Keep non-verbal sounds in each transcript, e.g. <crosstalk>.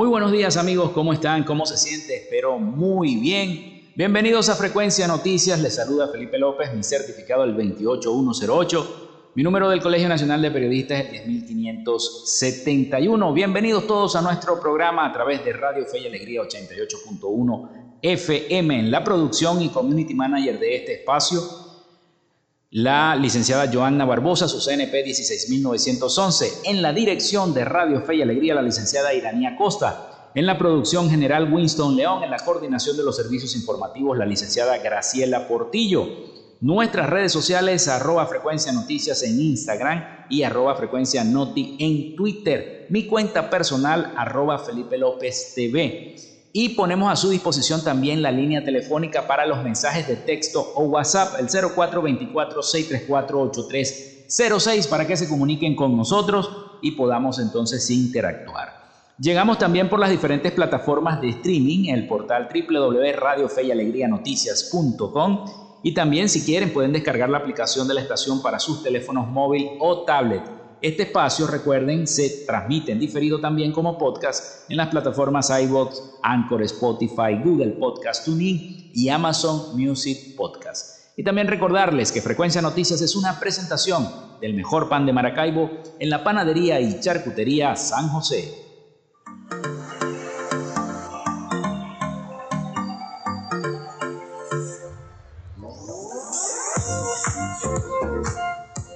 Muy buenos días amigos, ¿cómo están? ¿Cómo se siente? Espero muy bien. Bienvenidos a Frecuencia Noticias, les saluda Felipe López, mi certificado el 28108, mi número del Colegio Nacional de Periodistas es el 10571. Bienvenidos todos a nuestro programa a través de Radio Fe y Alegría 88.1 FM en la producción y community manager de este espacio la licenciada Joanna Barbosa, su CNP 16911, en la dirección de Radio Fe y Alegría, la licenciada Iranía Costa, en la producción general Winston León, en la coordinación de los servicios informativos, la licenciada Graciela Portillo. Nuestras redes sociales, arroba frecuencia noticias en Instagram y arroba frecuencia noti en Twitter. Mi cuenta personal, arroba Felipe López TV y ponemos a su disposición también la línea telefónica para los mensajes de texto o WhatsApp, el 0424-634-8306, para que se comuniquen con nosotros y podamos entonces interactuar. Llegamos también por las diferentes plataformas de streaming, el portal www.radiofeyalegrianoticias.com y también si quieren pueden descargar la aplicación de la estación para sus teléfonos móvil o tablet este espacio, recuerden, se transmite en diferido también como podcast en las plataformas iVoox, Anchor, Spotify, Google Podcast Tuning y Amazon Music Podcast. Y también recordarles que Frecuencia Noticias es una presentación del mejor pan de Maracaibo en la panadería y charcutería San José.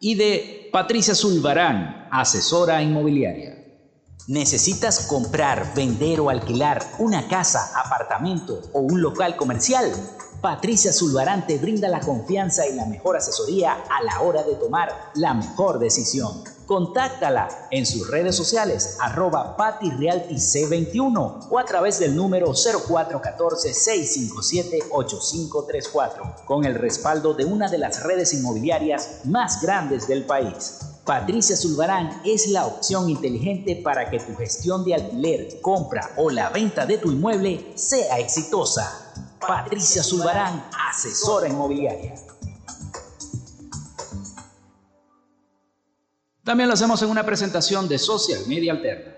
y de Patricia Zulbarán, asesora inmobiliaria. ¿Necesitas comprar, vender o alquilar una casa, apartamento o un local comercial? Patricia Zulbarán te brinda la confianza y la mejor asesoría a la hora de tomar la mejor decisión. Contáctala en sus redes sociales arroba patirealtyc21 o a través del número 0414-657-8534 con el respaldo de una de las redes inmobiliarias más grandes del país. Patricia Zulbarán es la opción inteligente para que tu gestión de alquiler, compra o la venta de tu inmueble sea exitosa. Patricia Zulbarán, asesora inmobiliaria. También lo hacemos en una presentación de Social Media Alterna.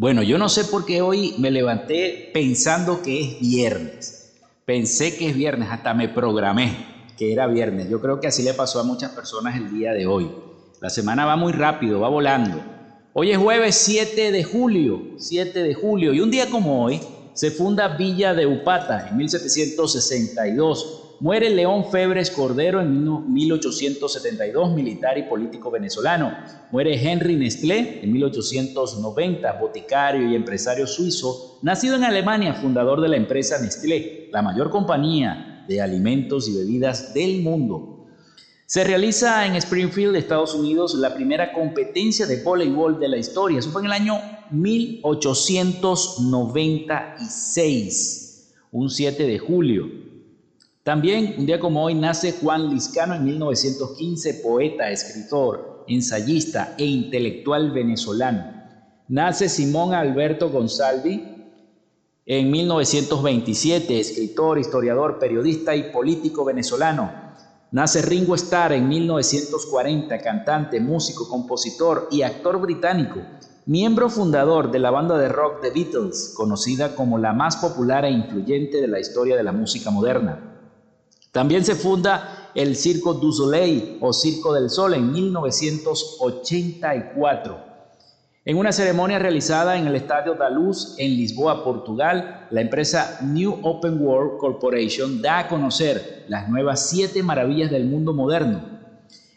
Bueno, yo no sé por qué hoy me levanté pensando que es viernes. Pensé que es viernes, hasta me programé que era viernes. Yo creo que así le pasó a muchas personas el día de hoy. La semana va muy rápido, va volando. Hoy es jueves 7 de julio, 7 de julio, y un día como hoy se funda Villa de Upata en 1762 Muere León Febres Cordero en 1872, militar y político venezolano. Muere Henry Nestlé en 1890, boticario y empresario suizo, nacido en Alemania, fundador de la empresa Nestlé, la mayor compañía de alimentos y bebidas del mundo. Se realiza en Springfield, Estados Unidos, la primera competencia de voleibol de la historia. Eso fue en el año 1896, un 7 de julio. También, un día como hoy, nace Juan Liscano en 1915, poeta, escritor, ensayista e intelectual venezolano. Nace Simón Alberto Gonzalvi en 1927, escritor, historiador, periodista y político venezolano. Nace Ringo Starr en 1940, cantante, músico, compositor y actor británico, miembro fundador de la banda de rock The Beatles, conocida como la más popular e influyente de la historia de la música moderna. También se funda el Circo du Soleil o Circo del Sol en 1984. En una ceremonia realizada en el Estadio da Luz en Lisboa, Portugal, la empresa New Open World Corporation da a conocer las nuevas siete maravillas del mundo moderno.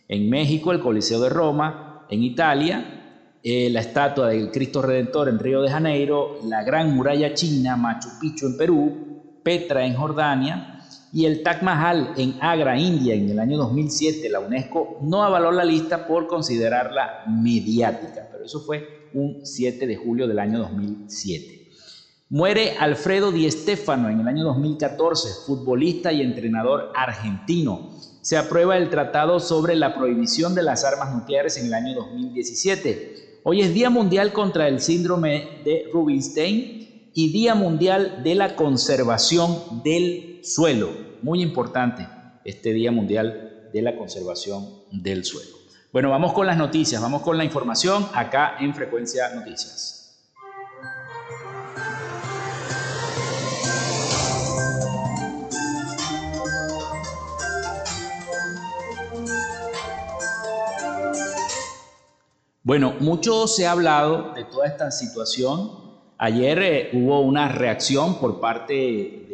En México, el Coliseo de Roma, en Italia, eh, la estatua del Cristo Redentor en Río de Janeiro, la Gran Muralla China, Machu Picchu en Perú, Petra en Jordania, y el Taj Mahal en Agra, India, en el año 2007, la UNESCO no avaló la lista por considerarla mediática, pero eso fue un 7 de julio del año 2007. Muere Alfredo Di Stéfano en el año 2014, futbolista y entrenador argentino. Se aprueba el tratado sobre la prohibición de las armas nucleares en el año 2017. Hoy es Día Mundial contra el Síndrome de Rubinstein y Día Mundial de la Conservación del suelo. Muy importante este Día Mundial de la Conservación del Suelo. Bueno, vamos con las noticias, vamos con la información acá en Frecuencia Noticias. Bueno, mucho se ha hablado de toda esta situación. Ayer eh, hubo una reacción por parte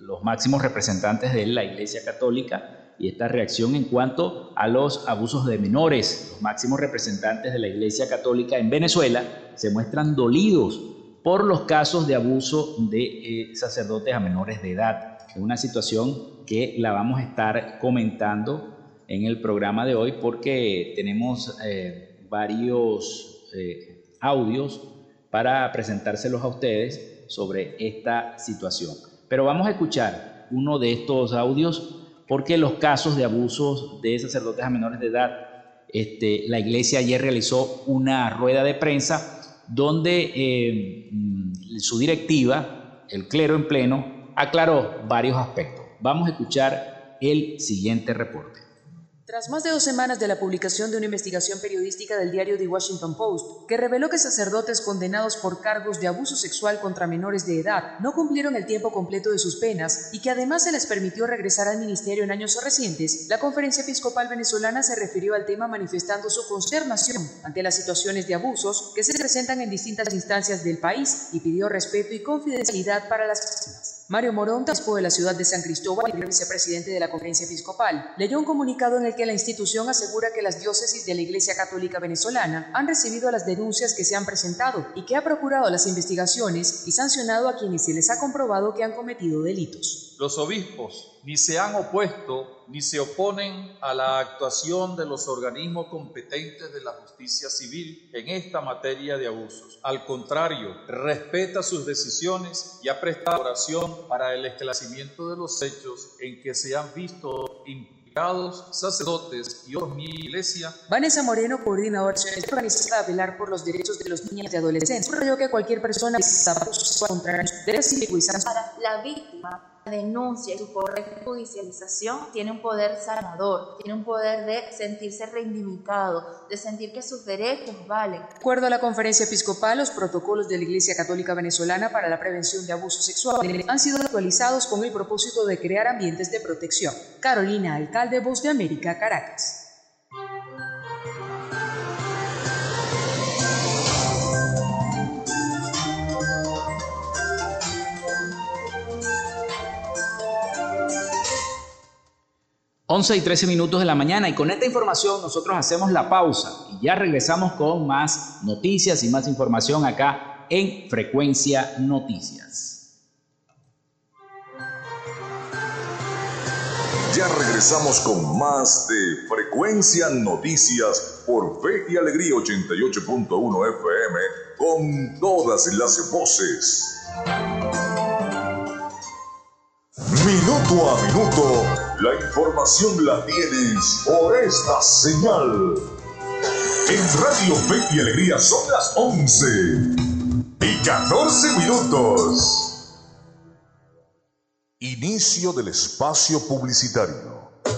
los máximos representantes de la Iglesia Católica y esta reacción en cuanto a los abusos de menores. Los máximos representantes de la Iglesia Católica en Venezuela se muestran dolidos por los casos de abuso de eh, sacerdotes a menores de edad. Es una situación que la vamos a estar comentando en el programa de hoy porque tenemos eh, varios eh, audios para presentárselos a ustedes sobre esta situación. Pero vamos a escuchar uno de estos audios porque los casos de abusos de sacerdotes a menores de edad, este, la iglesia ayer realizó una rueda de prensa donde eh, su directiva, el clero en pleno, aclaró varios aspectos. Vamos a escuchar el siguiente reporte. Tras más de dos semanas de la publicación de una investigación periodística del diario The Washington Post, que reveló que sacerdotes condenados por cargos de abuso sexual contra menores de edad no cumplieron el tiempo completo de sus penas y que además se les permitió regresar al ministerio en años recientes, la Conferencia Episcopal Venezolana se refirió al tema manifestando su consternación ante las situaciones de abusos que se presentan en distintas instancias del país y pidió respeto y confidencialidad para las. Mario Morón, obispo de la ciudad de San Cristóbal y vicepresidente de la Conferencia Episcopal, leyó un comunicado en el que la institución asegura que las diócesis de la Iglesia Católica Venezolana han recibido las denuncias que se han presentado y que ha procurado las investigaciones y sancionado a quienes se les ha comprobado que han cometido delitos. Los obispos ni se han opuesto ni se oponen a la actuación de los organismos competentes de la justicia civil en esta materia de abusos. Al contrario, respeta sus decisiones y ha prestado oración para el esclarecimiento de los hechos en que se han visto implicados sacerdotes y otros mi iglesia. Vanessa Moreno, coordinadora organizada a velar por los derechos de los niños y adolescentes, creyó que cualquier persona que contra derechos para la víctima denuncia y su correcta judicialización tiene un poder sanador, tiene un poder de sentirse reivindicado, de sentir que sus derechos valen. De acuerdo a la conferencia episcopal, los protocolos de la Iglesia Católica Venezolana para la prevención de abusos sexuales han sido actualizados con el propósito de crear ambientes de protección. Carolina, alcalde Voz de América, Caracas. 11 y 13 minutos de la mañana y con esta información nosotros hacemos la pausa y ya regresamos con más noticias y más información acá en Frecuencia Noticias. Ya regresamos con más de Frecuencia Noticias por Fe y Alegría 88.1 FM con todas las voces. Minuto a minuto, la información la tienes por esta señal. En Radio Fe y Alegría son las 11 y 14 minutos. Inicio del espacio publicitario.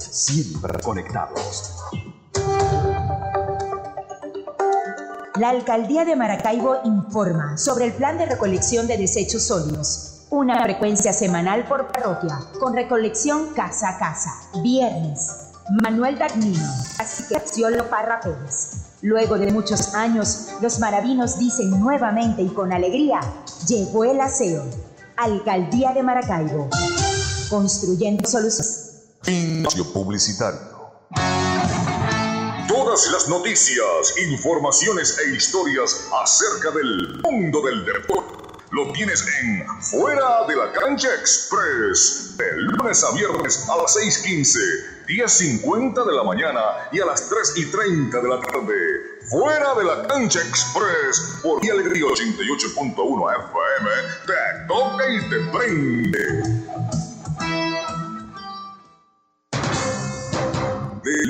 Siempre conectados. La Alcaldía de Maracaibo informa sobre el plan de recolección de desechos sólidos. Una frecuencia semanal por parroquia, con recolección casa a casa. Viernes. Manuel Dagnino, así que Parra Pérez. Luego de muchos años, los maravinos dicen nuevamente y con alegría, llegó el aseo. Alcaldía de Maracaibo construyendo soluciones. Inicio publicitario. Todas las noticias, informaciones e historias acerca del mundo del deporte lo tienes en Fuera de la Cancha Express. De lunes a viernes a las 6:15, 10:50 de la mañana y a las 3 y 30 de la tarde. Fuera de la Cancha Express por Alegría 88.1 FM. Te toca y te prende.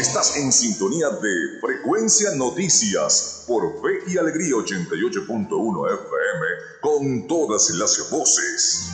Estás en sintonía de Frecuencia Noticias por Fe y Alegría 88.1 FM con todas las voces.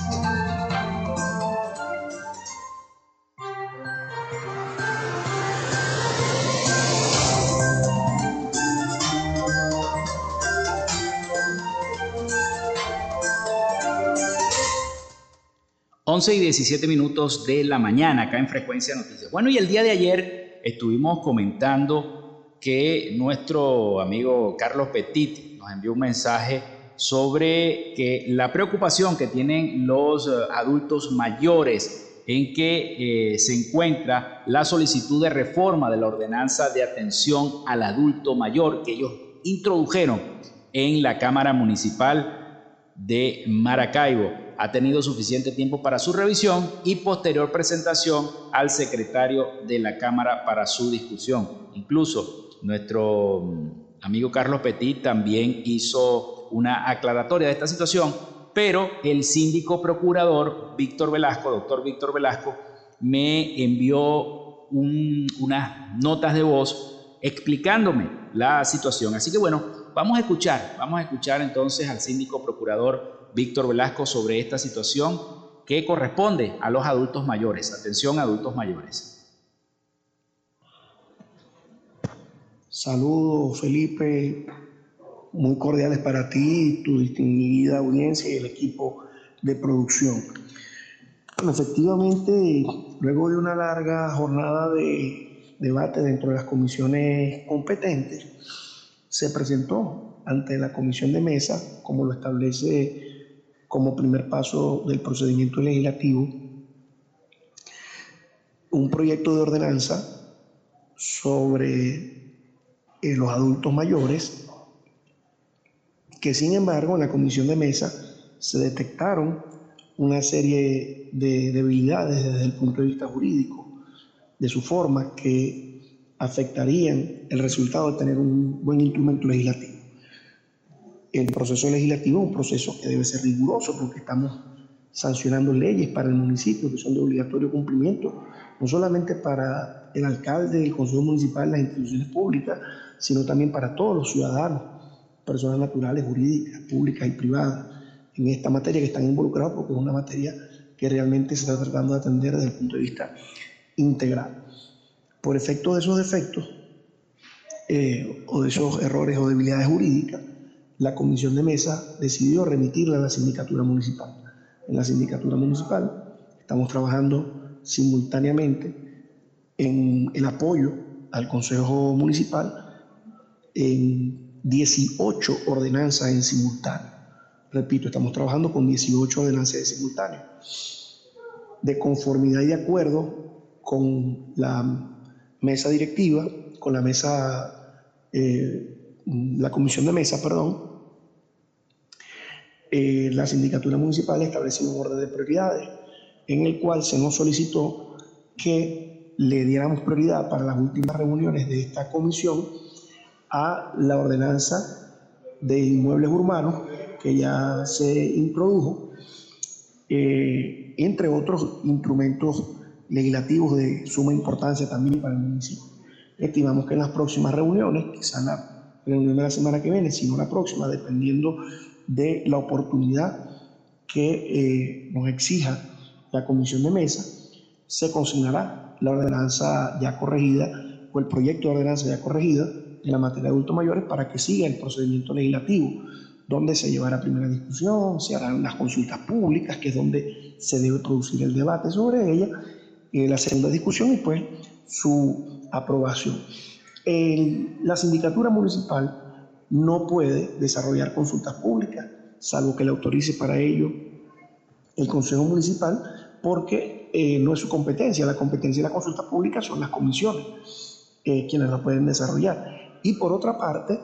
Once y 17 minutos de la mañana acá en Frecuencia Noticias. Bueno, y el día de ayer estuvimos comentando que nuestro amigo Carlos Petit nos envió un mensaje sobre que la preocupación que tienen los eh, adultos mayores en que eh, se encuentra la solicitud de reforma de la ordenanza de atención al adulto mayor que ellos introdujeron en la Cámara Municipal de Maracaibo ha tenido suficiente tiempo para su revisión y posterior presentación al secretario de la Cámara para su discusión. Incluso nuestro mm, amigo Carlos Petit también hizo una aclaratoria de esta situación, pero el síndico procurador Víctor Velasco, doctor Víctor Velasco, me envió unas notas de voz explicándome la situación. Así que bueno, vamos a escuchar, vamos a escuchar entonces al síndico procurador Víctor Velasco sobre esta situación que corresponde a los adultos mayores. Atención, adultos mayores. Saludos, Felipe. muy cordiales para ti, tu distinguida audiencia y el equipo de producción. Bueno, efectivamente, luego de una larga jornada de debate dentro de las comisiones competentes, se presentó ante la comisión de mesa, como lo establece como primer paso del procedimiento legislativo, un proyecto de ordenanza sobre eh, los adultos mayores, que sin embargo en la comisión de mesa se detectaron una serie de debilidades desde el punto de vista jurídico de su forma que afectarían el resultado de tener un buen instrumento legislativo. El proceso legislativo es un proceso que debe ser riguroso porque estamos sancionando leyes para el municipio que son de obligatorio cumplimiento, no solamente para el alcalde, el consejo municipal, las instituciones públicas, sino también para todos los ciudadanos, personas naturales, jurídicas, públicas y privadas, en esta materia que están involucrados porque es una materia que realmente se está tratando de atender desde el punto de vista integral. Por efecto de esos defectos eh, o de esos errores o debilidades jurídicas, la comisión de mesa decidió remitirla a la sindicatura municipal. En la sindicatura municipal estamos trabajando simultáneamente en el apoyo al Consejo Municipal en 18 ordenanzas en simultáneo. Repito, estamos trabajando con 18 ordenanzas en simultáneo. De conformidad y de acuerdo con la mesa directiva, con la mesa, eh, la comisión de mesa, perdón, eh, la sindicatura municipal estableció un orden de prioridades en el cual se nos solicitó que le diéramos prioridad para las últimas reuniones de esta comisión a la ordenanza de inmuebles urbanos que ya se introdujo, eh, entre otros instrumentos legislativos de suma importancia también para el municipio. Estimamos que en las próximas reuniones, quizá la reunión de la semana que viene, sino la próxima, dependiendo de la oportunidad que eh, nos exija la comisión de mesa, se consignará la ordenanza ya corregida o el proyecto de ordenanza ya corregida en la materia de adultos mayores para que siga el procedimiento legislativo, donde se llevará primera discusión, se harán las consultas públicas, que es donde se debe producir el debate sobre ella, eh, la segunda discusión y pues su aprobación. La sindicatura municipal no puede desarrollar consultas públicas, salvo que le autorice para ello el Consejo Municipal, porque eh, no es su competencia. La competencia de la consulta pública son las comisiones eh, quienes la pueden desarrollar. Y por otra parte,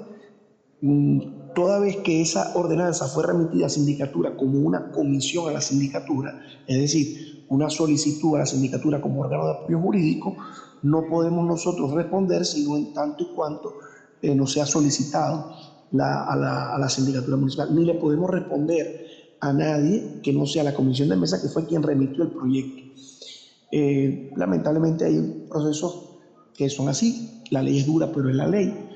mm, toda vez que esa ordenanza fue remitida a sindicatura como una comisión a la sindicatura, es decir, una solicitud a la sindicatura como órgano de apoyo jurídico, no podemos nosotros responder sino en tanto y cuanto eh, no se ha solicitado a, la, sindicatura municipal, ni le podemos responder a nadie que no sea la comisión de mesa, que fue quien remitió el proyecto. Eh, lamentablemente hay procesos que son así, la ley es dura, pero es la ley.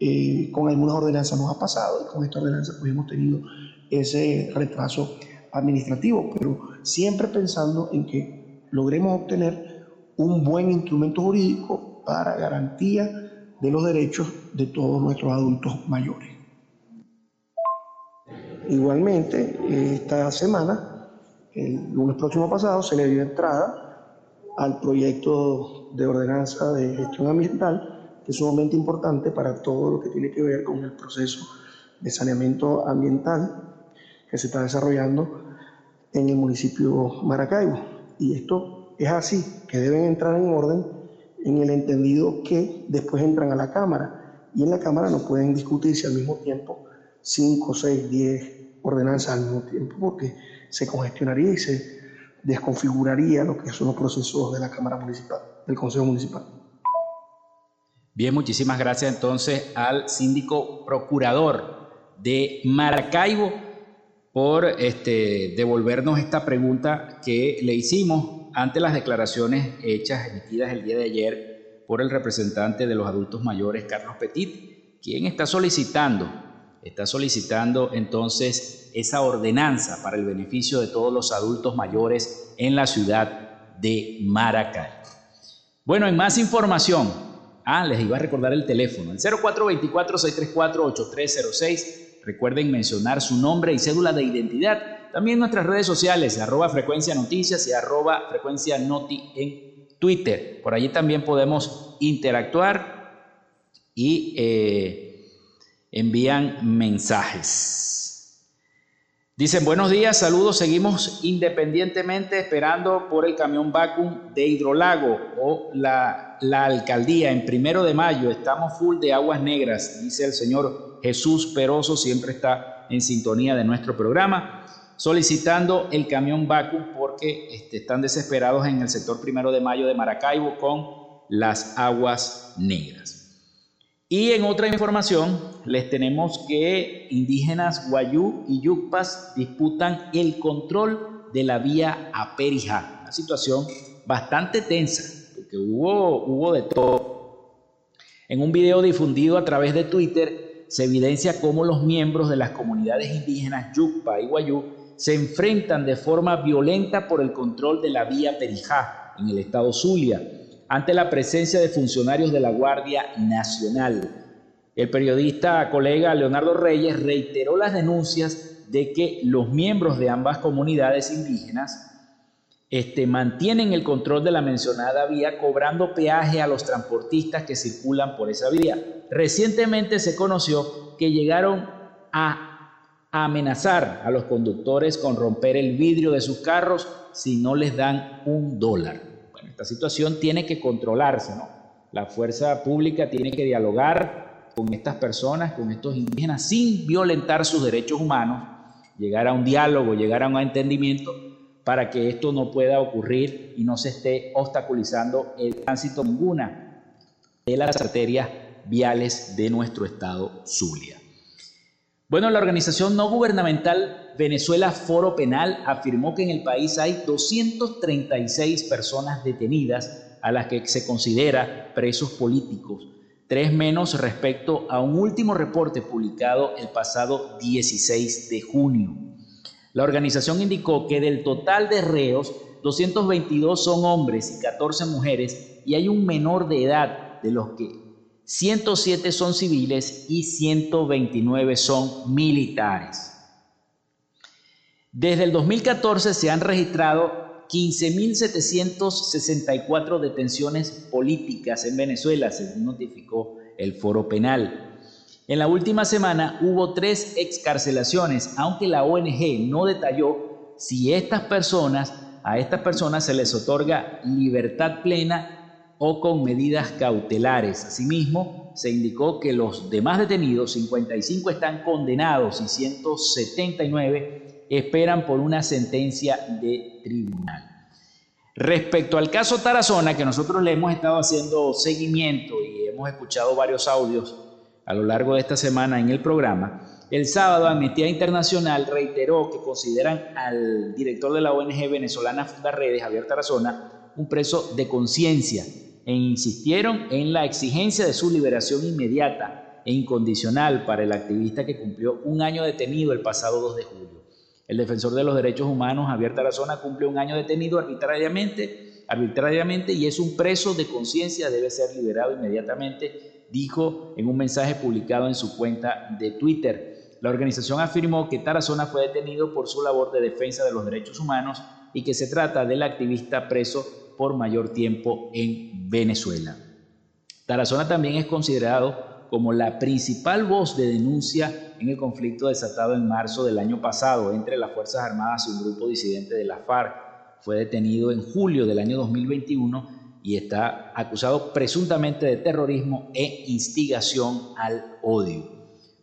Eh, con algunas ordenanzas nos ha pasado y con esta ordenanza pues hemos tenido ese retraso administrativo, pero siempre pensando en que logremos obtener un buen instrumento jurídico para garantía de los derechos de todos nuestros adultos mayores. Igualmente, esta semana, el lunes próximo pasado, se le dio entrada al proyecto de ordenanza de gestión ambiental, que es sumamente importante para todo lo que tiene que ver con el proceso de saneamiento ambiental que se está desarrollando en el municipio Maracaibo. Y esto es así, que deben entrar en orden en el entendido que después entran a la Cámara y en la Cámara no pueden discutirse al mismo tiempo 5, 6, 10 ordenanzas al mismo tiempo porque se congestionaría y se desconfiguraría lo que son los procesos de la Cámara Municipal, del Consejo Municipal. Bien, muchísimas gracias entonces al síndico procurador de Maracaibo por este, devolvernos esta pregunta que le hicimos ante las declaraciones hechas, emitidas el día de ayer por el representante de los adultos mayores, Carlos Petit, quien está solicitando, está solicitando entonces esa ordenanza para el beneficio de todos los adultos mayores en la ciudad de Maracay. Bueno, en más información, Ah, les iba a recordar el teléfono, el 0424-634-8306. Recuerden mencionar su nombre y cédula de identidad. También nuestras redes sociales, arroba frecuencia noticias y arroba frecuencia noti en Twitter. Por allí también podemos interactuar y eh, envían mensajes. Dicen, buenos días, saludos, seguimos independientemente esperando por el camión vacuum de Hidrolago o la, la alcaldía en primero de mayo. Estamos full de aguas negras, dice el señor Jesús Peroso, siempre está en sintonía de nuestro programa, solicitando el camión vacuum porque este, están desesperados en el sector primero de mayo de Maracaibo con las aguas negras. Y en otra información les tenemos que indígenas Guayú y Yucpas disputan el control de la vía a Perijá. Una situación bastante tensa, porque hubo, hubo de todo. En un video difundido a través de Twitter se evidencia cómo los miembros de las comunidades indígenas Yucpa y Guayú se enfrentan de forma violenta por el control de la vía Perijá en el estado Zulia ante la presencia de funcionarios de la Guardia Nacional. El periodista colega Leonardo Reyes reiteró las denuncias de que los miembros de ambas comunidades indígenas este, mantienen el control de la mencionada vía cobrando peaje a los transportistas que circulan por esa vía. Recientemente se conoció que llegaron a amenazar a los conductores con romper el vidrio de sus carros si no les dan un dólar. Esta situación tiene que controlarse, ¿no? La fuerza pública tiene que dialogar con estas personas, con estos indígenas, sin violentar sus derechos humanos, llegar a un diálogo, llegar a un entendimiento para que esto no pueda ocurrir y no se esté obstaculizando el tránsito ninguna de las arterias viales de nuestro estado Zulia. Bueno, la organización no gubernamental Venezuela Foro Penal afirmó que en el país hay 236 personas detenidas a las que se considera presos políticos, tres menos respecto a un último reporte publicado el pasado 16 de junio. La organización indicó que del total de reos, 222 son hombres y 14 mujeres y hay un menor de edad de los que 107 son civiles y 129 son militares. Desde el 2014 se han registrado 15.764 detenciones políticas en Venezuela, según notificó el Foro Penal. En la última semana hubo tres excarcelaciones, aunque la ONG no detalló si estas personas, a estas personas se les otorga libertad plena o con medidas cautelares. Asimismo, se indicó que los demás detenidos, 55 están condenados y 179 esperan por una sentencia de tribunal. Respecto al caso Tarazona, que nosotros le hemos estado haciendo seguimiento y hemos escuchado varios audios a lo largo de esta semana en el programa, el sábado Amnistía Internacional reiteró que consideran al director de la ONG venezolana Funda Redes, Javier Tarazona, un preso de conciencia e insistieron en la exigencia de su liberación inmediata e incondicional para el activista que cumplió un año detenido el pasado 2 de julio. El defensor de los derechos humanos, Javier Tarazona, cumplió un año detenido arbitrariamente, arbitrariamente y es un preso de conciencia, debe ser liberado inmediatamente, dijo en un mensaje publicado en su cuenta de Twitter. La organización afirmó que Tarazona fue detenido por su labor de defensa de los derechos humanos y que se trata del activista preso por mayor tiempo en Venezuela. Tarazona también es considerado como la principal voz de denuncia en el conflicto desatado en marzo del año pasado entre las Fuerzas Armadas y un grupo disidente de la FARC. Fue detenido en julio del año 2021 y está acusado presuntamente de terrorismo e instigación al odio.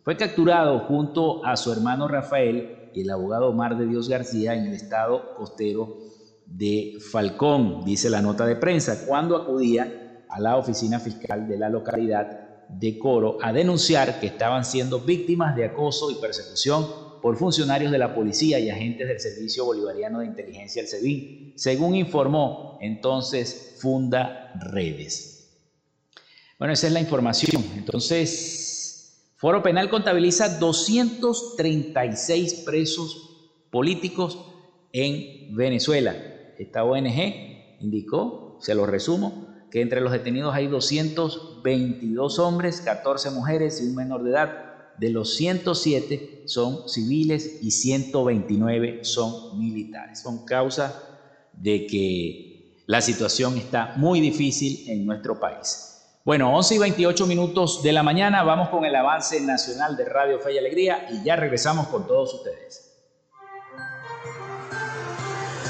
Fue capturado junto a su hermano Rafael y el abogado Omar de Dios García en el estado costero de Falcón, dice la nota de prensa, cuando acudía a la oficina fiscal de la localidad de Coro a denunciar que estaban siendo víctimas de acoso y persecución por funcionarios de la policía y agentes del Servicio Bolivariano de Inteligencia, el SEBIN, según informó entonces Funda Redes. Bueno, esa es la información. Entonces, Foro Penal contabiliza 236 presos políticos en Venezuela esta ONG indicó, se lo resumo, que entre los detenidos hay 222 hombres, 14 mujeres y un menor de edad. De los 107 son civiles y 129 son militares. Son causa de que la situación está muy difícil en nuestro país. Bueno, 11 y 28 minutos de la mañana, vamos con el avance nacional de Radio Fe y Alegría y ya regresamos con todos ustedes.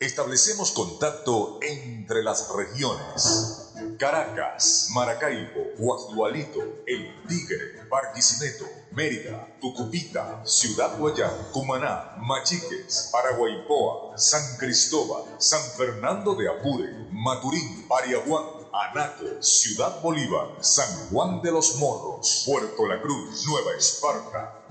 Establecemos contacto entre las regiones. Caracas, Maracaibo, Guadualito, El Tigre, Barquisimeto, Mérida, Tucupita, Ciudad Guayán, Cumaná, Machiques, Paraguaypoa, San Cristóbal, San Fernando de Apure, Maturín, Pariahuán, Anaco, Ciudad Bolívar, San Juan de los Morros, Puerto La Cruz, Nueva Esparta.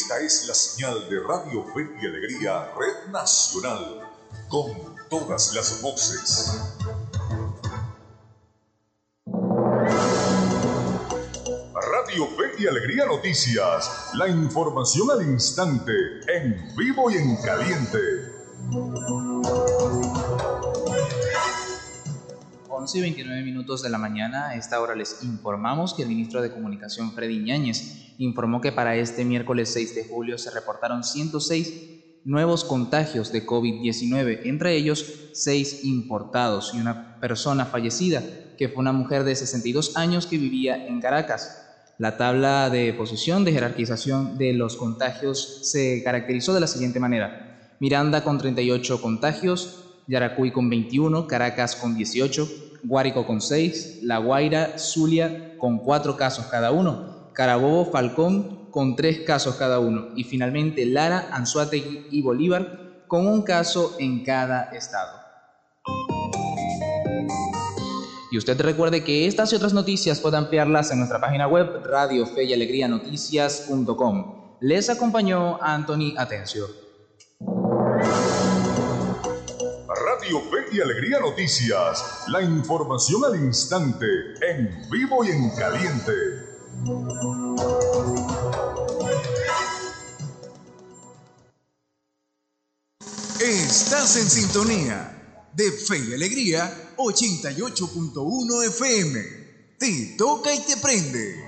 Esta es la señal de Radio Fe y Alegría, Red Nacional, con todas las voces. Radio Fe y Alegría Noticias, la información al instante, en vivo y en caliente. 11 y 29 minutos de la mañana, a esta hora les informamos que el ministro de Comunicación Freddy Ñáñez informó que para este miércoles 6 de julio se reportaron 106 nuevos contagios de COVID-19, entre ellos 6 importados y una persona fallecida, que fue una mujer de 62 años que vivía en Caracas. La tabla de posición de jerarquización de los contagios se caracterizó de la siguiente manera. Miranda con 38 contagios, Yaracuy con 21, Caracas con 18, Guárico con 6, La Guaira, Zulia con 4 casos cada uno, Carabobo, Falcón con 3 casos cada uno y finalmente Lara, Anzuategui y Bolívar con un caso en cada estado. Y usted recuerde que estas y otras noticias puede ampliarlas en nuestra página web radio fe y alegría noticias.com. Les acompañó Anthony Atencio. Radio Fe y Alegría Noticias, la información al instante, en vivo y en caliente. Estás en sintonía de Fe y Alegría 88.1 FM. Te toca y te prende.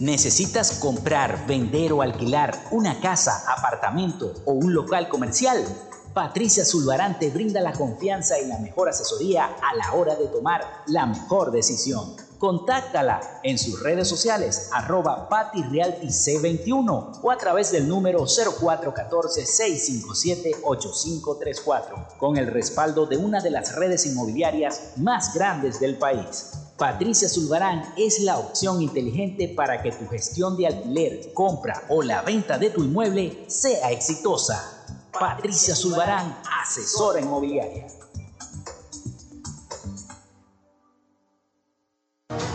¿Necesitas comprar, vender o alquilar una casa, apartamento o un local comercial? Patricia Zulbarán te brinda la confianza y la mejor asesoría a la hora de tomar la mejor decisión. Contáctala en sus redes sociales arroba patirealtyc21 o a través del número 0414-657-8534 con el respaldo de una de las redes inmobiliarias más grandes del país. Patricia Zulbarán es la opción inteligente para que tu gestión de alquiler, compra o la venta de tu inmueble sea exitosa. Patricia Zulbarán, asesora inmobiliaria.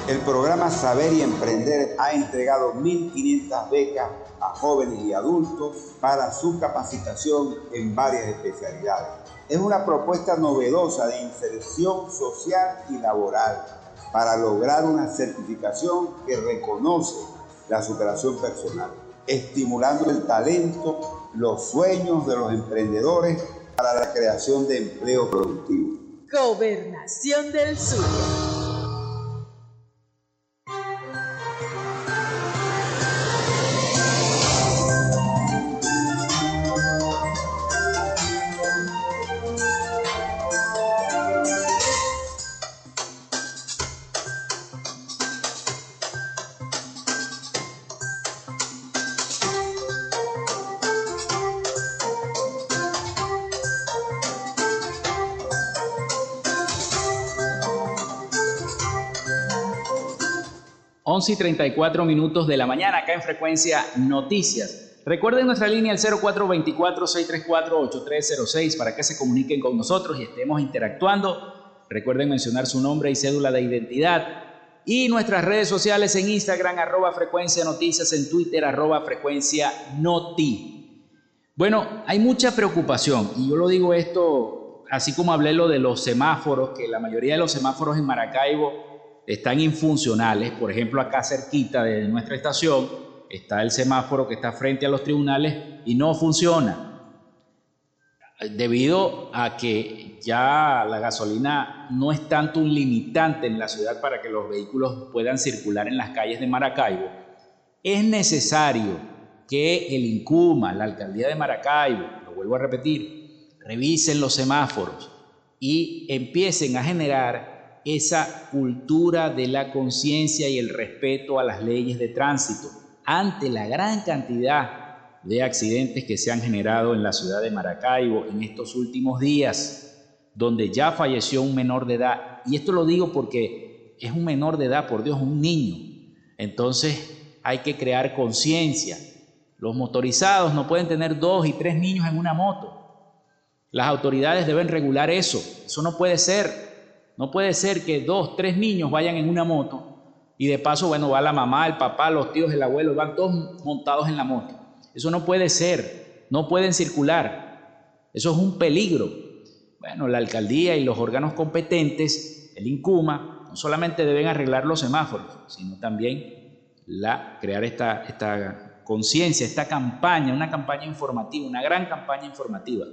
El programa Saber y Emprender ha entregado 1.500 becas a jóvenes y adultos para su capacitación en varias especialidades. Es una propuesta novedosa de inserción social y laboral para lograr una certificación que reconoce la superación personal, estimulando el talento, los sueños de los emprendedores para la creación de empleo productivo. Gobernación del Sur. 11 y 34 minutos de la mañana acá en Frecuencia Noticias. Recuerden nuestra línea al 0424-634-8306 para que se comuniquen con nosotros y estemos interactuando. Recuerden mencionar su nombre y cédula de identidad. Y nuestras redes sociales en Instagram, arroba frecuencia noticias, en Twitter, arroba frecuencia noti. Bueno, hay mucha preocupación y yo lo digo esto, así como hablé lo de los semáforos, que la mayoría de los semáforos en Maracaibo están infuncionales. Por ejemplo, acá cerquita de nuestra estación está el semáforo que está frente a los tribunales y no funciona. Debido a que ya la gasolina no es tanto un limitante en la ciudad para que los vehículos puedan circular en las calles de Maracaibo, es necesario que el INCUMA, la alcaldía de Maracaibo, lo vuelvo a repetir, revisen los semáforos y empiecen a generar esa cultura de la conciencia y el respeto a las leyes de tránsito ante la gran cantidad de accidentes que se han generado en la ciudad de Maracaibo en estos últimos días, donde ya falleció un menor de edad. Y esto lo digo porque es un menor de edad, por Dios, un niño. Entonces hay que crear conciencia. Los motorizados no pueden tener dos y tres niños en una moto. Las autoridades deben regular eso. Eso no puede ser. No puede ser que dos, tres niños vayan en una moto y de paso, bueno, va la mamá, el papá, los tíos, el abuelo, van todos montados en la moto. Eso no puede ser, no pueden circular. Eso es un peligro. Bueno, la alcaldía y los órganos competentes, el INCUMA, no solamente deben arreglar los semáforos, sino también la, crear esta, esta conciencia, esta campaña, una campaña informativa, una gran campaña informativa.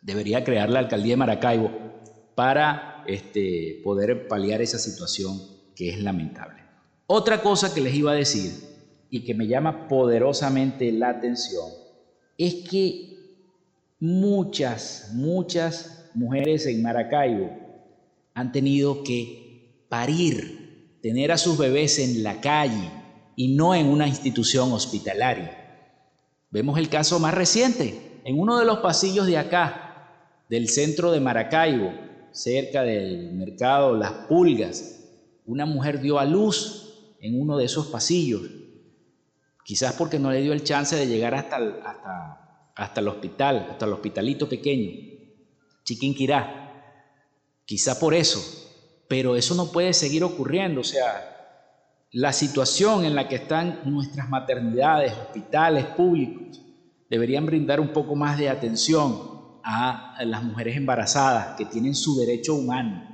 Debería crear la alcaldía de Maracaibo para este, poder paliar esa situación que es lamentable. Otra cosa que les iba a decir y que me llama poderosamente la atención es que muchas, muchas mujeres en Maracaibo han tenido que parir, tener a sus bebés en la calle y no en una institución hospitalaria. Vemos el caso más reciente, en uno de los pasillos de acá, del centro de Maracaibo, cerca del mercado Las Pulgas, una mujer dio a luz en uno de esos pasillos, quizás porque no le dio el chance de llegar hasta el, hasta, hasta el hospital, hasta el hospitalito pequeño, Chiquinquirá, quizá por eso, pero eso no puede seguir ocurriendo, o sea, la situación en la que están nuestras maternidades, hospitales públicos, deberían brindar un poco más de atención a las mujeres embarazadas que tienen su derecho humano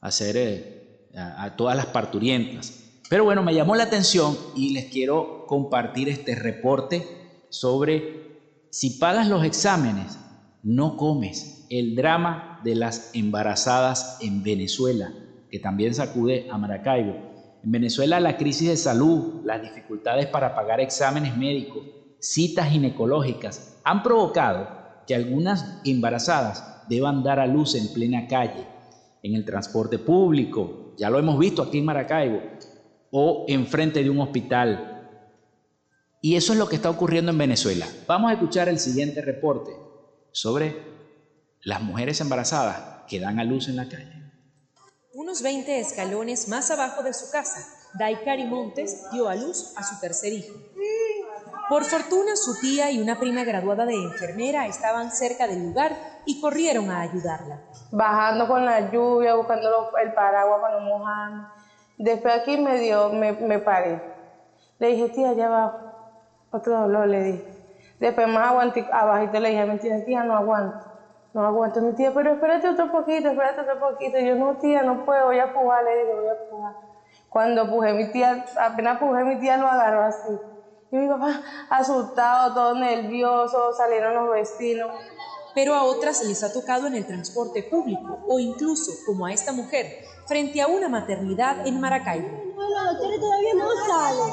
a, hacer, eh, a, todas las parturientas. Pero bueno, me llamó la atención y les quiero compartir este reporte sobre si pagas los exámenes, no comes. El drama de las embarazadas en Venezuela, que también sacude a Maracaibo. En Venezuela la crisis de salud, las dificultades para pagar exámenes médicos, citas ginecológicas han provocado que algunas embarazadas deban dar a luz en plena calle, en el transporte público, ya lo hemos visto aquí en Maracaibo, o enfrente de un hospital. Y eso es lo que está ocurriendo en Venezuela. Vamos a escuchar el siguiente reporte sobre las mujeres embarazadas que dan a luz en la calle. Unos 20 escalones más abajo de su casa, Daikari Montes dio a luz a su tercer hijo. Por fortuna, su tía y una prima graduada de enfermera estaban cerca del lugar y corrieron a ayudarla. Bajando con la lluvia, buscando el paraguas para no mojarme. Después aquí me dio, me, me paré. Le dije, tía, allá abajo. Otro dolor, le dije. Después más aguanté, abajito le dije, mentira, tía, no aguanto. No aguanto, mi tía, pero espérate otro poquito, espérate otro poquito. yo, no, tía, no puedo, voy a pujar, le dije, voy a pujar. Cuando pujé, mi tía, apenas pujé, mi tía lo agarró así. Y mi papá, asustado, todo nervioso, salieron los vecinos. Pero a otras les ha tocado en el transporte público o incluso, como a esta mujer, frente a una maternidad en Maracaibo. Bueno, todavía no sale.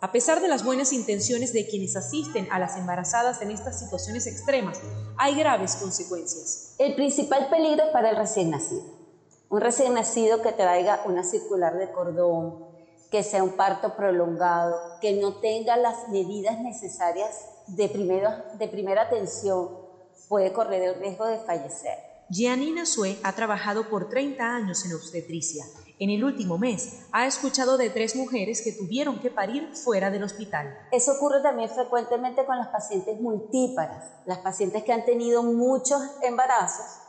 A pesar de las buenas intenciones de quienes asisten a las embarazadas en estas situaciones extremas, hay graves consecuencias. El principal peligro es para el recién nacido. Un recién nacido que traiga una circular de cordón, que sea un parto prolongado, que no tenga las medidas necesarias de, de primera atención, puede correr el riesgo de fallecer. Gianina Sue ha trabajado por 30 años en obstetricia. En el último mes ha escuchado de tres mujeres que tuvieron que parir fuera del hospital. Eso ocurre también frecuentemente con las pacientes multíparas, las pacientes que han tenido muchos embarazos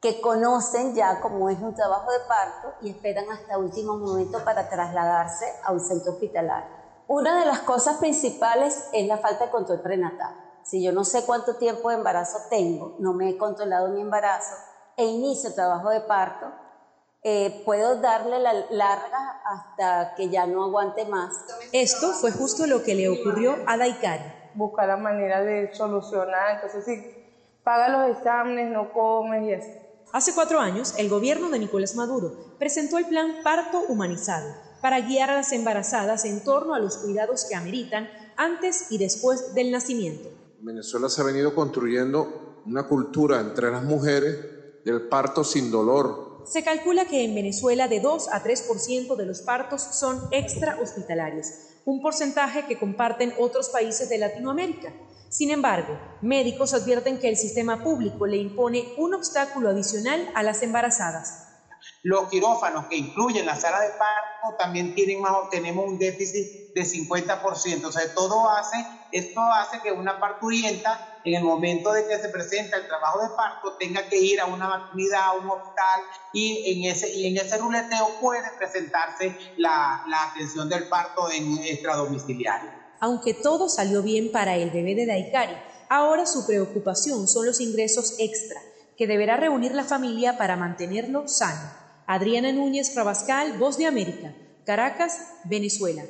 que conocen ya cómo es un trabajo de parto y esperan hasta último momento para trasladarse a un centro hospitalario. Una de las cosas principales es la falta de control prenatal. Si yo no sé cuánto tiempo de embarazo tengo, no me he controlado mi embarazo e inicio trabajo de parto, eh, puedo darle la larga hasta que ya no aguante más. Esto fue justo lo que le ocurrió a Daikari. Buscar la manera de solucionar, entonces si paga los exámenes, no comes y así. Hace cuatro años, el gobierno de Nicolás Maduro presentó el plan Parto Humanizado para guiar a las embarazadas en torno a los cuidados que ameritan antes y después del nacimiento. En Venezuela se ha venido construyendo una cultura entre las mujeres del parto sin dolor. Se calcula que en Venezuela de 2 a 3% de los partos son extra hospitalarios, un porcentaje que comparten otros países de Latinoamérica. Sin embargo, médicos advierten que el sistema público le impone un obstáculo adicional a las embarazadas. Los quirófanos que incluyen la sala de parto también tienen más, tenemos un déficit de 50%. O sea, todo hace, esto hace que una parturienta, en el momento de que se presenta el trabajo de parto, tenga que ir a una maternidad, a un hospital, y en ese, y en ese ruleteo puede presentarse la, la atención del parto en extradomiciliario. Aunque todo salió bien para el bebé de Daikari, ahora su preocupación son los ingresos extra que deberá reunir la familia para mantenerlo sano. Adriana Núñez Rabascal, Voz de América, Caracas, Venezuela.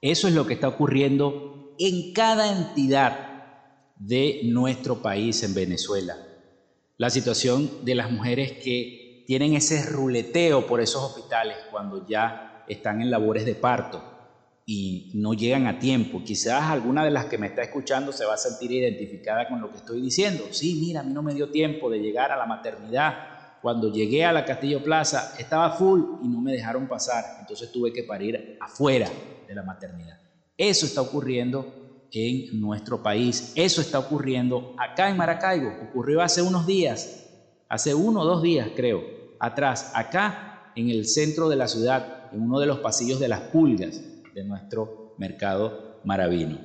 Eso es lo que está ocurriendo en cada entidad de nuestro país en Venezuela. La situación de las mujeres que tienen ese ruleteo por esos hospitales cuando ya están en labores de parto y no llegan a tiempo. Quizás alguna de las que me está escuchando se va a sentir identificada con lo que estoy diciendo. Sí, mira, a mí no me dio tiempo de llegar a la maternidad. Cuando llegué a la Castillo Plaza estaba full y no me dejaron pasar. Entonces tuve que parir afuera de la maternidad. Eso está ocurriendo en nuestro país. Eso está ocurriendo acá en Maracaibo. Ocurrió hace unos días, hace uno o dos días creo, atrás, acá en el centro de la ciudad, en uno de los pasillos de las pulgas de nuestro mercado maravino.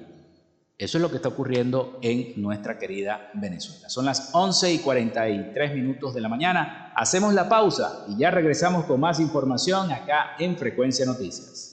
Eso es lo que está ocurriendo en nuestra querida Venezuela. Son las 11 y 43 minutos de la mañana. Hacemos la pausa y ya regresamos con más información acá en Frecuencia Noticias.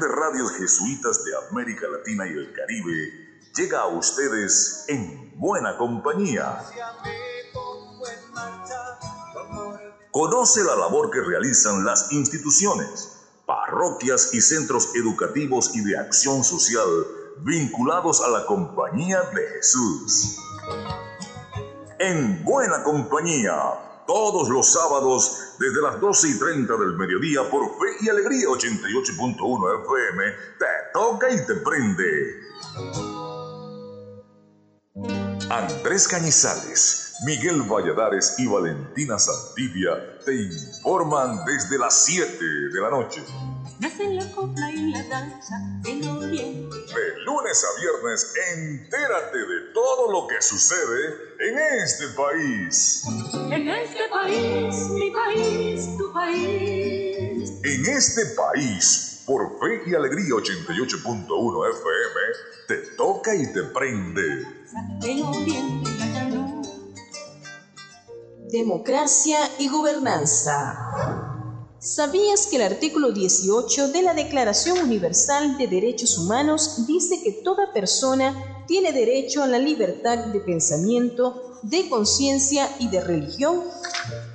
De radios jesuitas de América Latina y el Caribe, llega a ustedes en buena compañía. Conoce la labor que realizan las instituciones, parroquias y centros educativos y de acción social vinculados a la Compañía de Jesús. En buena compañía, todos los sábados desde las 12 y 30 del mediodía por Fe y Alegría 88.1 FM, te toca y te prende. Andrés Cañizales, Miguel Valladares y Valentina Santibia te informan desde las 7 de la noche. la copla y la danza oriente. De lunes a viernes, entérate de todo lo que sucede en este país. En este país, mi país, tu país. En este país, por Fe y Alegría 88.1 FM, te toca y te prende. Democracia y gobernanza. ¿Sabías que el artículo 18 de la Declaración Universal de Derechos Humanos dice que toda persona tiene derecho a la libertad de pensamiento, de conciencia y de religión?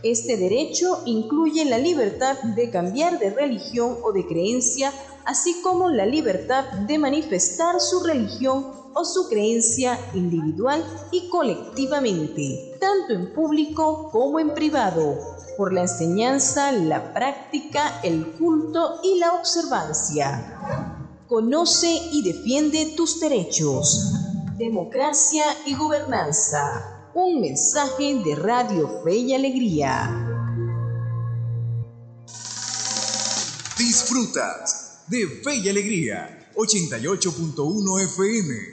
Este derecho incluye la libertad de cambiar de religión o de creencia, así como la libertad de manifestar su religión o su creencia individual y colectivamente, tanto en público como en privado, por la enseñanza, la práctica, el culto y la observancia. Conoce y defiende tus derechos. Democracia y gobernanza. Un mensaje de Radio Fe y Alegría. Disfrutas de Fe y Alegría 88.1 FM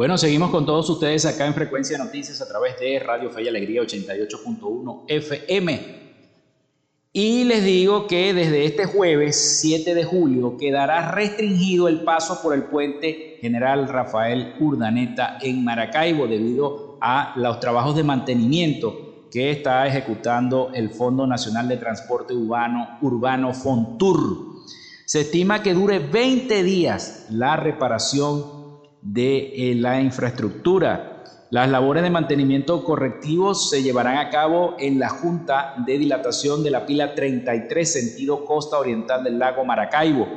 Bueno, seguimos con todos ustedes acá en Frecuencia Noticias a través de Radio Fe y Alegría 88.1 FM. Y les digo que desde este jueves 7 de julio quedará restringido el paso por el puente General Rafael Urdaneta en Maracaibo debido a los trabajos de mantenimiento que está ejecutando el Fondo Nacional de Transporte Urbano, Urbano Fontur. Se estima que dure 20 días la reparación de eh, la infraestructura. Las labores de mantenimiento correctivo se llevarán a cabo en la Junta de Dilatación de la pila 33 sentido costa oriental del lago Maracaibo,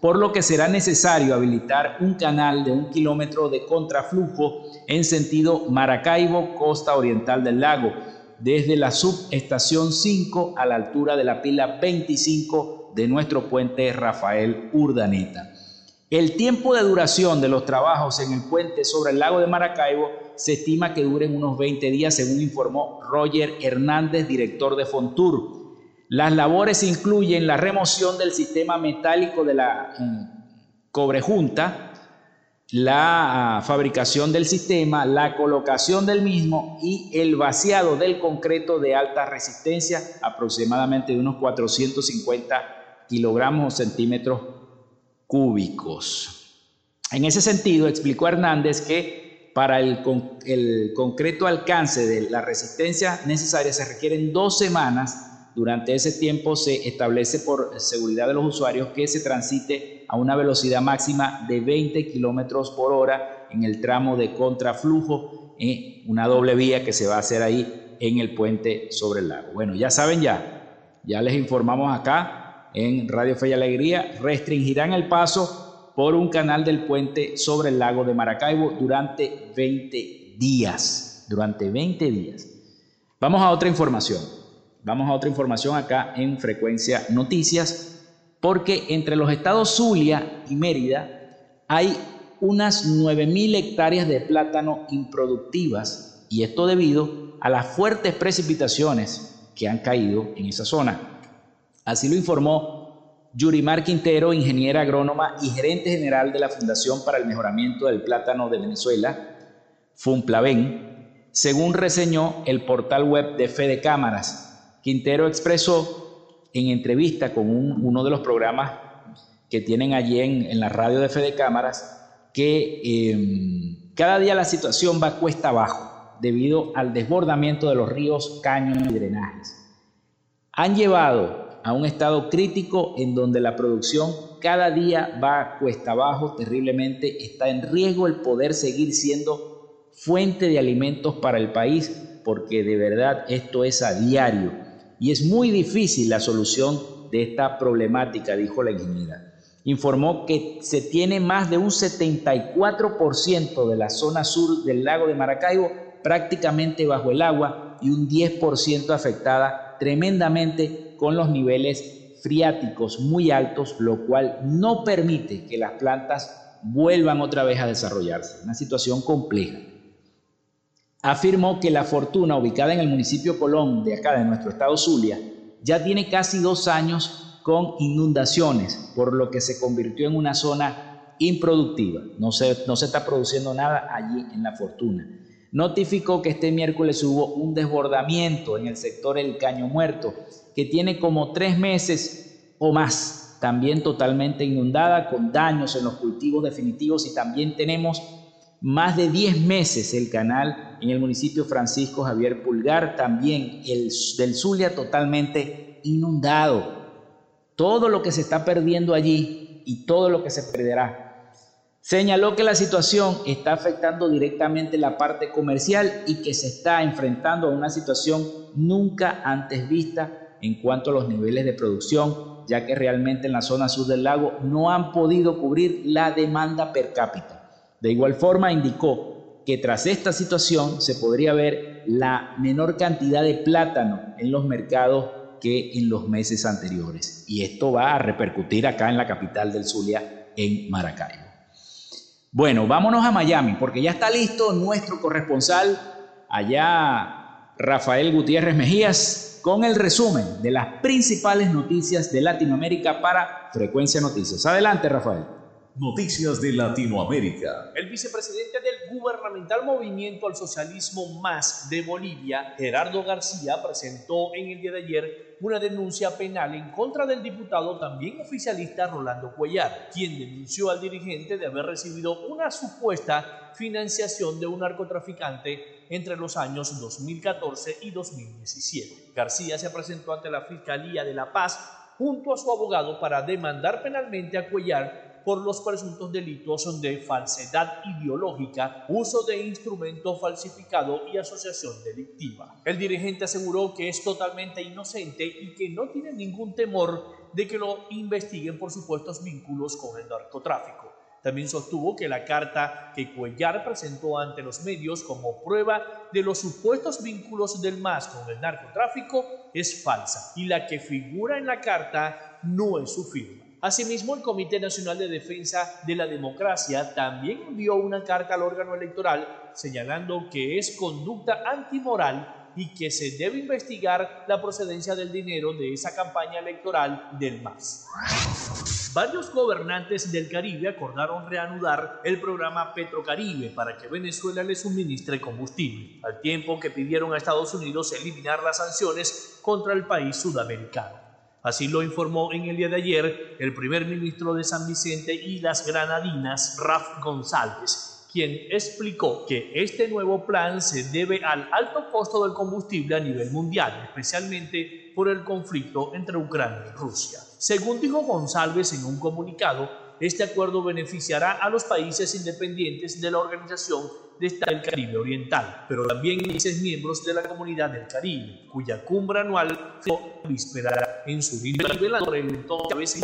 por lo que será necesario habilitar un canal de un kilómetro de contraflujo en sentido Maracaibo costa oriental del lago, desde la subestación 5 a la altura de la pila 25 de nuestro puente Rafael Urdaneta. El tiempo de duración de los trabajos en el puente sobre el lago de Maracaibo se estima que duren unos 20 días, según informó Roger Hernández, director de Fontur. Las labores incluyen la remoción del sistema metálico de la mm, cobrejunta, la ah, fabricación del sistema, la colocación del mismo y el vaciado del concreto de alta resistencia, aproximadamente de unos 450 kilogramos o centímetros cúbicos. En ese sentido, explicó Hernández que para el, el concreto alcance de la resistencia necesaria se requieren dos semanas. Durante ese tiempo se establece por seguridad de los usuarios que se transite a una velocidad máxima de 20 kilómetros por hora en el tramo de contraflujo, en una doble vía que se va a hacer ahí en el puente sobre el lago. Bueno, ya saben ya, ya les informamos acá en Radio Fe y Alegría restringirán el paso por un canal del puente sobre el lago de Maracaibo durante 20 días. Durante 20 días. Vamos a otra información. Vamos a otra información acá en Frecuencia Noticias, porque entre los estados Zulia y Mérida hay unas 9.000 hectáreas de plátano improductivas, y esto debido a las fuertes precipitaciones que han caído en esa zona. Así lo informó Yurimar Quintero, ingeniera agrónoma y gerente general de la Fundación para el Mejoramiento del Plátano de Venezuela, Funplaven, según reseñó el portal web de Fede Cámaras. Quintero expresó en entrevista con uno de los programas que tienen allí en, la radio de Fede Cámaras que em, cada día la situación va cuesta abajo debido al desbordamiento de los ríos, caños y drenajes. Han llevado a un estado crítico en donde la producción cada día va cuesta abajo terriblemente, está en riesgo el poder seguir siendo fuente de alimentos para el país, porque de verdad esto es a diario y es muy difícil la solución de esta problemática, dijo la ingeniera. Informó que se tiene más de un 74% de la zona sur del lago de Maracaibo prácticamente bajo el agua y un 10% afectada tremendamente con los niveles friáticos muy altos, lo cual no permite que las plantas vuelvan otra vez a desarrollarse. Una situación compleja. Afirmó que la fortuna, ubicada en el municipio Colón de acá de nuestro estado Zulia, ya tiene casi dos años con inundaciones, por lo que se convirtió en una zona improductiva. No se, no se está produciendo nada allí en la fortuna notificó que este miércoles hubo un desbordamiento en el sector El Caño Muerto, que tiene como tres meses o más, también totalmente inundada, con daños en los cultivos definitivos y también tenemos más de 10 meses el canal en el municipio Francisco Javier Pulgar, también el del Zulia totalmente inundado. Todo lo que se está perdiendo allí y todo lo que se perderá Señaló que la situación está afectando directamente la parte comercial y que se está enfrentando a una situación nunca antes vista en cuanto a los niveles de producción, ya que realmente en la zona sur del lago no han podido cubrir la demanda per cápita. De igual forma, indicó que tras esta situación se podría ver la menor cantidad de plátano en los mercados que en los meses anteriores. Y esto va a repercutir acá en la capital del Zulia, en Maracaibo. Bueno, vámonos a Miami porque ya está listo nuestro corresponsal allá, Rafael Gutiérrez Mejías, con el resumen de las principales noticias de Latinoamérica para Frecuencia Noticias. Adelante, Rafael. Noticias de Latinoamérica. El vicepresidente del gubernamental Movimiento al Socialismo Más de Bolivia, Gerardo García, presentó en el día de ayer una denuncia penal en contra del diputado también oficialista Rolando Cuellar, quien denunció al dirigente de haber recibido una supuesta financiación de un narcotraficante entre los años 2014 y 2017. García se presentó ante la Fiscalía de La Paz junto a su abogado para demandar penalmente a Cuellar por los presuntos delitos de falsedad ideológica, uso de instrumento falsificado y asociación delictiva. El dirigente aseguró que es totalmente inocente y que no tiene ningún temor de que lo investiguen por supuestos vínculos con el narcotráfico. También sostuvo que la carta que Cuellar presentó ante los medios como prueba de los supuestos vínculos del MAS con el narcotráfico es falsa y la que figura en la carta no es su firma. Asimismo, el Comité Nacional de Defensa de la Democracia también envió una carta al órgano electoral señalando que es conducta antimoral y que se debe investigar la procedencia del dinero de esa campaña electoral del MAS. Varios gobernantes del Caribe acordaron reanudar el programa Petrocaribe para que Venezuela le suministre combustible, al tiempo que pidieron a Estados Unidos eliminar las sanciones contra el país sudamericano. Así lo informó en el día de ayer el primer ministro de San Vicente y las Granadinas, Raf González, quien explicó que este nuevo plan se debe al alto costo del combustible a nivel mundial, especialmente por el conflicto entre Ucrania y Rusia. Según dijo González en un comunicado, este acuerdo beneficiará a los países independientes de la Organización del Caribe Oriental, pero también países miembros de la Comunidad del Caribe, cuya cumbre anual víspera en su nivel a veces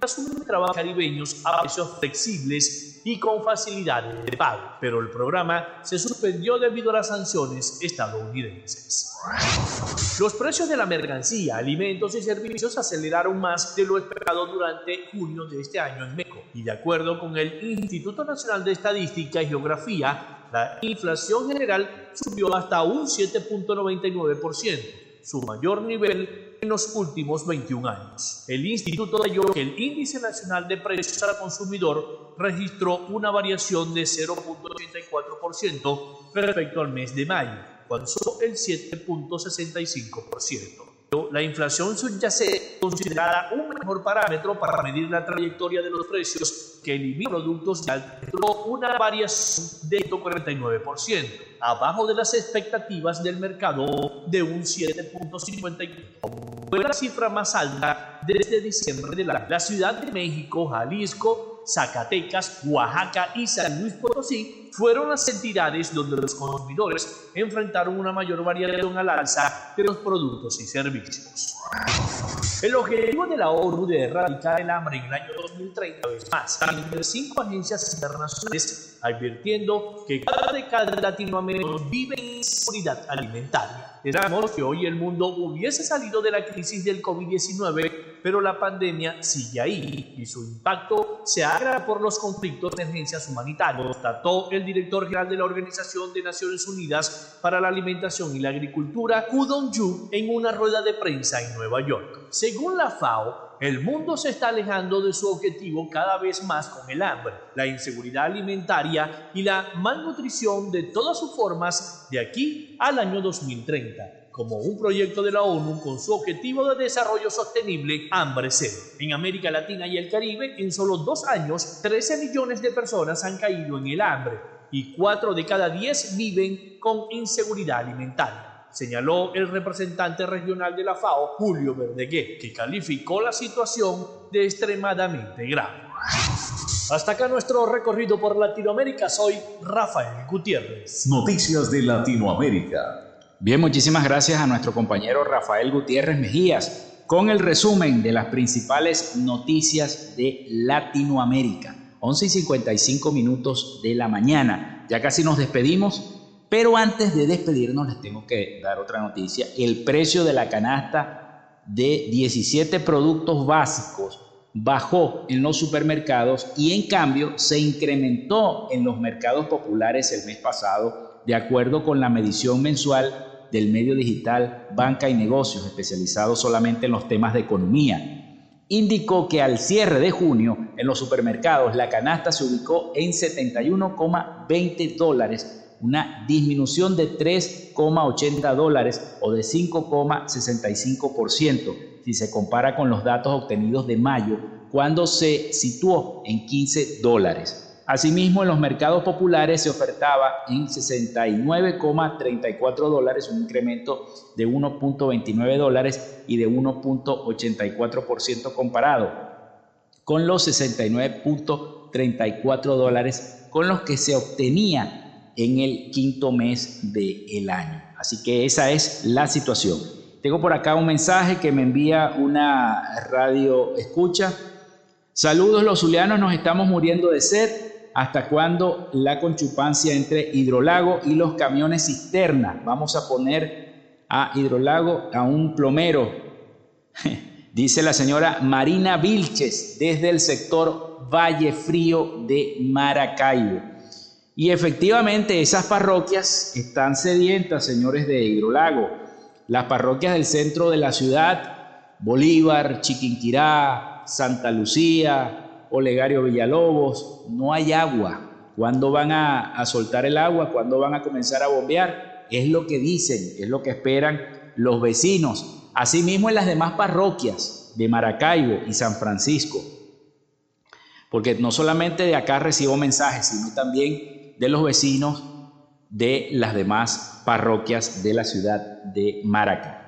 asumen trabajo caribeños a precios flexibles y con facilidades de pago, pero el programa se suspendió debido a las sanciones estadounidenses. Los precios de la mercancía, alimentos y servicios aceleraron más de lo esperado durante junio de este año en México y de acuerdo con el Instituto Nacional de Estadística y Geografía, la inflación general subió hasta un 7.99%, su mayor nivel en los últimos 21 años. El instituto halló que el índice nacional de precios al consumidor registró una variación de 0.84% respecto al mes de mayo, cuando el 7.65%. La inflación subyacente considerada un mejor parámetro para medir la trayectoria de los precios que elimina productos ya una variación de 49%, abajo de las expectativas del mercado de un 7.54%. Fue la cifra más alta desde diciembre de la, la Ciudad de México, Jalisco, Zacatecas, Oaxaca y San Luis Potosí fueron las entidades donde los consumidores enfrentaron una mayor variación al alza de los productos y servicios. El objetivo de la ONU de erradicar el hambre en el año 2030 es más, de cinco agencias internacionales advirtiendo que cada década latinoamericanos vive en inseguridad alimentaria. Esperamos que hoy el mundo hubiese salido de la crisis del COVID-19, pero la pandemia sigue ahí y su impacto se agrava por los conflictos de emergencias humanitarias, trató el director general de la Organización de Naciones Unidas para la Alimentación y la Agricultura, Hu Dong-yu, en una rueda de prensa en Nueva York. Según la FAO, el mundo se está alejando de su objetivo cada vez más con el hambre, la inseguridad alimentaria y la malnutrición de todas sus formas de aquí al año 2030 como un proyecto de la ONU con su objetivo de desarrollo sostenible Hambre Cero. En América Latina y el Caribe, en solo dos años, 13 millones de personas han caído en el hambre y 4 de cada 10 viven con inseguridad alimentaria señaló el representante regional de la FAO, Julio Verdegué, que calificó la situación de extremadamente grave. Hasta acá nuestro recorrido por Latinoamérica. Soy Rafael Gutiérrez. Noticias de Latinoamérica. Bien, muchísimas gracias a nuestro compañero Rafael Gutiérrez Mejías con el resumen de las principales noticias de Latinoamérica. 11 y 55 minutos de la mañana. Ya casi nos despedimos. Pero antes de despedirnos les tengo que dar otra noticia. El precio de la canasta de 17 productos básicos bajó en los supermercados y en cambio se incrementó en los mercados populares el mes pasado, de acuerdo con la medición mensual del medio digital Banca y Negocios, especializado solamente en los temas de economía. Indicó que al cierre de junio en los supermercados la canasta se ubicó en 71,20 dólares una disminución de 3,80 dólares o de 5,65% si se compara con los datos obtenidos de mayo, cuando se situó en 15 dólares. Asimismo, en los mercados populares se ofertaba en 69,34 dólares, un incremento de 1.29 dólares y de 1.84% comparado con los 69.34 dólares con los que se obtenía en el quinto mes del año. Así que esa es la situación. Tengo por acá un mensaje que me envía una radio escucha. Saludos los zulianos, nos estamos muriendo de sed. ¿Hasta cuándo la conchupancia entre hidrolago y los camiones cisterna? Vamos a poner a hidrolago a un plomero. <laughs> Dice la señora Marina Vilches desde el sector Valle Frío de Maracaibo. Y efectivamente esas parroquias están sedientas, señores de Hidrolago. Las parroquias del centro de la ciudad, Bolívar, Chiquinquirá, Santa Lucía, Olegario Villalobos, no hay agua. ¿Cuándo van a, soltar el agua? ¿Cuándo van a comenzar a bombear? Es lo que dicen, es lo que esperan los vecinos. Asimismo en las demás parroquias de Maracaibo y San Francisco. Porque no solamente de acá recibo mensajes, sino también de los vecinos de las demás parroquias de la ciudad de Maracay.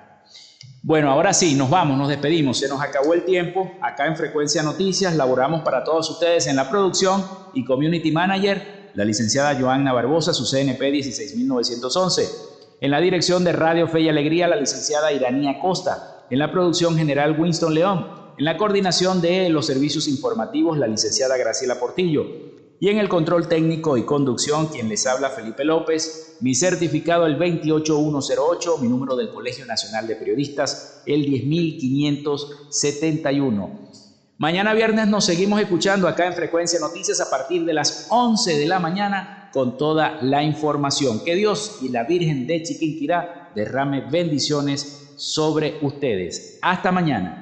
Bueno, ahora sí, nos vamos, nos despedimos, se nos acabó el tiempo. Acá en Frecuencia Noticias laboramos para todos ustedes en la producción y Community Manager, la licenciada Joanna Barbosa, su CNP 16911. En la dirección de Radio Fe y Alegría, la licenciada Iranía Costa. En la producción general, Winston León. En la coordinación de los servicios informativos, la licenciada Graciela Portillo y en el control técnico y conducción, quien les habla Felipe López, mi certificado el 28108, mi número del Colegio Nacional de Periodistas el 10571. Mañana viernes nos seguimos escuchando acá en Frecuencia Noticias a partir de las 11 de la mañana con toda la información. Que Dios y la Virgen de Chiquinquirá derrame bendiciones sobre ustedes. Hasta mañana.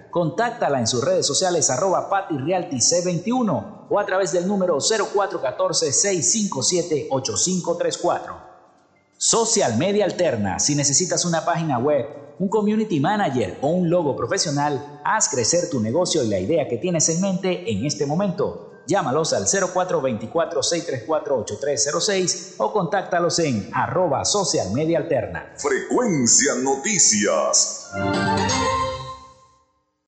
Contáctala en sus redes sociales arroba patirealtyc21 o a través del número 0414-657-8534. Social Media Alterna. Si necesitas una página web, un community manager o un logo profesional, haz crecer tu negocio y la idea que tienes en mente en este momento. Llámalos al 0424-634-8306 o contáctalos en arroba social media alterna. Frecuencia Noticias.